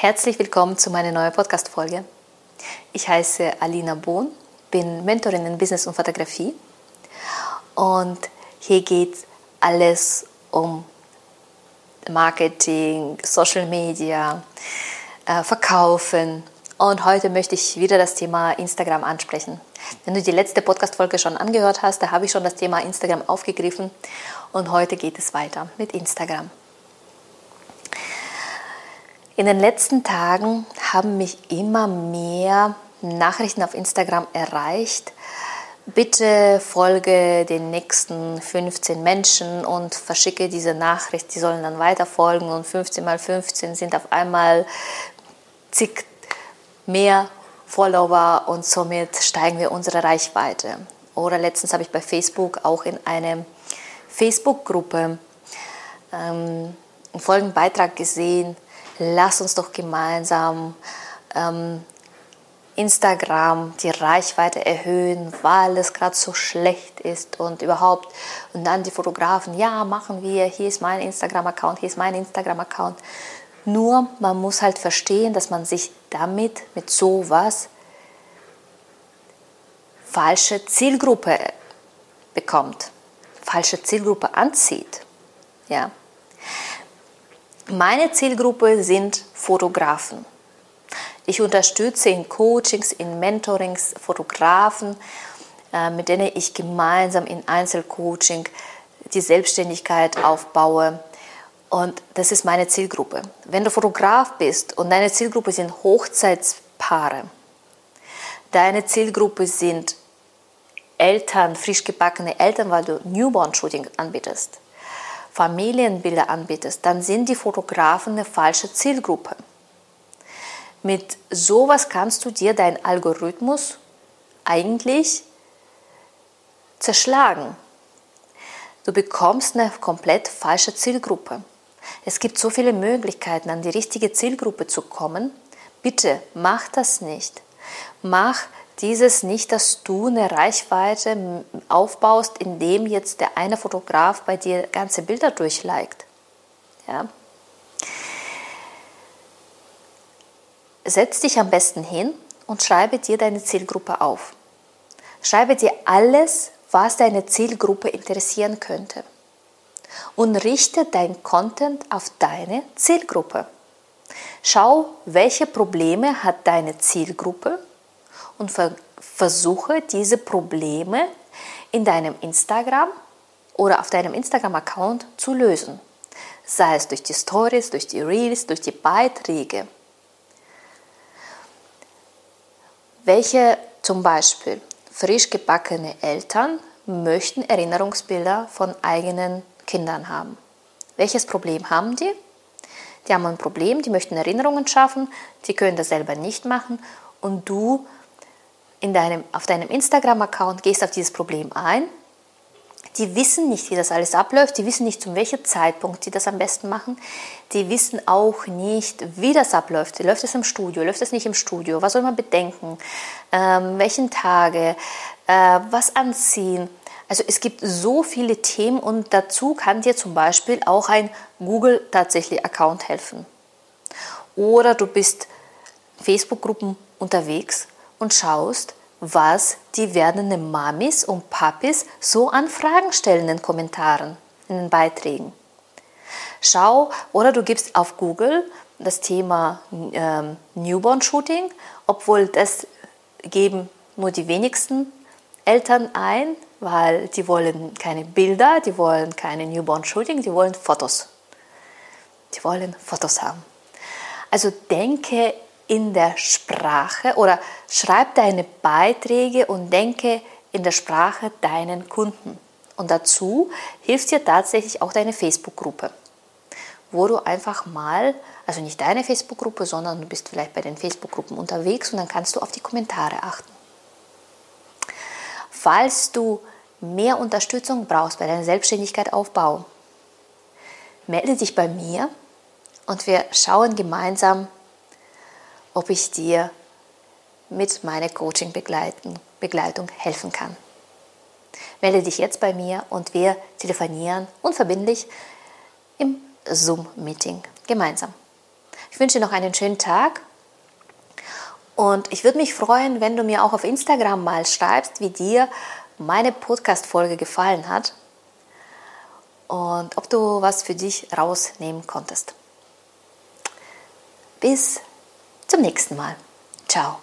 Herzlich willkommen zu meiner neuen Podcast-Folge. Ich heiße Alina Bohn, bin Mentorin in Business und Fotografie und hier geht alles um Marketing, Social Media, äh, Verkaufen und heute möchte ich wieder das Thema Instagram ansprechen. Wenn du die letzte Podcast-Folge schon angehört hast, da habe ich schon das Thema Instagram aufgegriffen und heute geht es weiter mit Instagram. In den letzten Tagen haben mich immer mehr Nachrichten auf Instagram erreicht. Bitte folge den nächsten 15 Menschen und verschicke diese Nachricht. Die sollen dann weiter folgen und 15 mal 15 sind auf einmal zig mehr Follower und somit steigen wir unsere Reichweite. Oder letztens habe ich bei Facebook auch in eine Facebook-Gruppe ähm, einen folgenden Beitrag gesehen, lass uns doch gemeinsam ähm, Instagram die Reichweite erhöhen, weil es gerade so schlecht ist und überhaupt. Und dann die Fotografen, ja, machen wir, hier ist mein Instagram-Account, hier ist mein Instagram-Account. Nur man muss halt verstehen, dass man sich damit, mit sowas, falsche Zielgruppe bekommt, falsche Zielgruppe anzieht. Ja. Meine Zielgruppe sind Fotografen. Ich unterstütze in Coachings, in Mentorings Fotografen, äh, mit denen ich gemeinsam in Einzelcoaching die Selbstständigkeit aufbaue. Und das ist meine Zielgruppe. Wenn du Fotograf bist und deine Zielgruppe sind Hochzeitspaare, deine Zielgruppe sind Eltern, frisch gebackene Eltern, weil du Newborn-Shooting anbietest, Familienbilder anbietest, dann sind die Fotografen eine falsche Zielgruppe. Mit sowas kannst du dir deinen Algorithmus eigentlich zerschlagen. Du bekommst eine komplett falsche Zielgruppe. Es gibt so viele Möglichkeiten, an die richtige Zielgruppe zu kommen. Bitte mach das nicht. Mach dieses nicht, dass du eine Reichweite aufbaust, indem jetzt der eine Fotograf bei dir ganze Bilder durchliked. Ja. Setz dich am besten hin und schreibe dir deine Zielgruppe auf. Schreibe dir alles, was deine Zielgruppe interessieren könnte. Und richte dein Content auf deine Zielgruppe. Schau, welche Probleme hat deine Zielgruppe und versuche diese Probleme in deinem Instagram oder auf deinem Instagram-Account zu lösen. Sei es durch die Stories, durch die Reels, durch die Beiträge. Welche zum Beispiel frisch gebackene Eltern möchten Erinnerungsbilder von eigenen Kindern haben. Welches Problem haben die? Die haben ein Problem, die möchten Erinnerungen schaffen, die können das selber nicht machen und du in deinem, auf deinem Instagram-Account gehst auf dieses Problem ein. Die wissen nicht, wie das alles abläuft, die wissen nicht, zu welchem Zeitpunkt sie das am besten machen. Die wissen auch nicht, wie das abläuft. Läuft es im Studio, läuft es nicht im Studio? Was soll man bedenken? Ähm, welchen Tage? Äh, was anziehen? Also es gibt so viele Themen und dazu kann dir zum Beispiel auch ein Google tatsächlich Account helfen. Oder du bist Facebook-Gruppen unterwegs und schaust, was die werdenden Mamis und Papis so an Fragen stellen in den Kommentaren, in den Beiträgen. Schau oder du gibst auf Google das Thema ähm, Newborn Shooting, obwohl das geben nur die wenigsten Eltern ein, weil die wollen keine Bilder, die wollen keine Newborn Shooting, die wollen Fotos. Die wollen Fotos haben. Also denke in der Sprache oder schreib deine Beiträge und denke in der Sprache deinen Kunden. Und dazu hilft dir tatsächlich auch deine Facebook-Gruppe, wo du einfach mal, also nicht deine Facebook-Gruppe, sondern du bist vielleicht bei den Facebook-Gruppen unterwegs und dann kannst du auf die Kommentare achten. Falls du mehr Unterstützung brauchst bei deiner Selbstständigkeit aufbau, melde dich bei mir und wir schauen gemeinsam, ob ich dir mit meiner Coaching-Begleitung helfen kann. Melde dich jetzt bei mir und wir telefonieren unverbindlich im Zoom-Meeting gemeinsam. Ich wünsche dir noch einen schönen Tag und ich würde mich freuen, wenn du mir auch auf Instagram mal schreibst, wie dir meine Podcast-Folge gefallen hat und ob du was für dich rausnehmen konntest. Bis zum nächsten Mal. Ciao.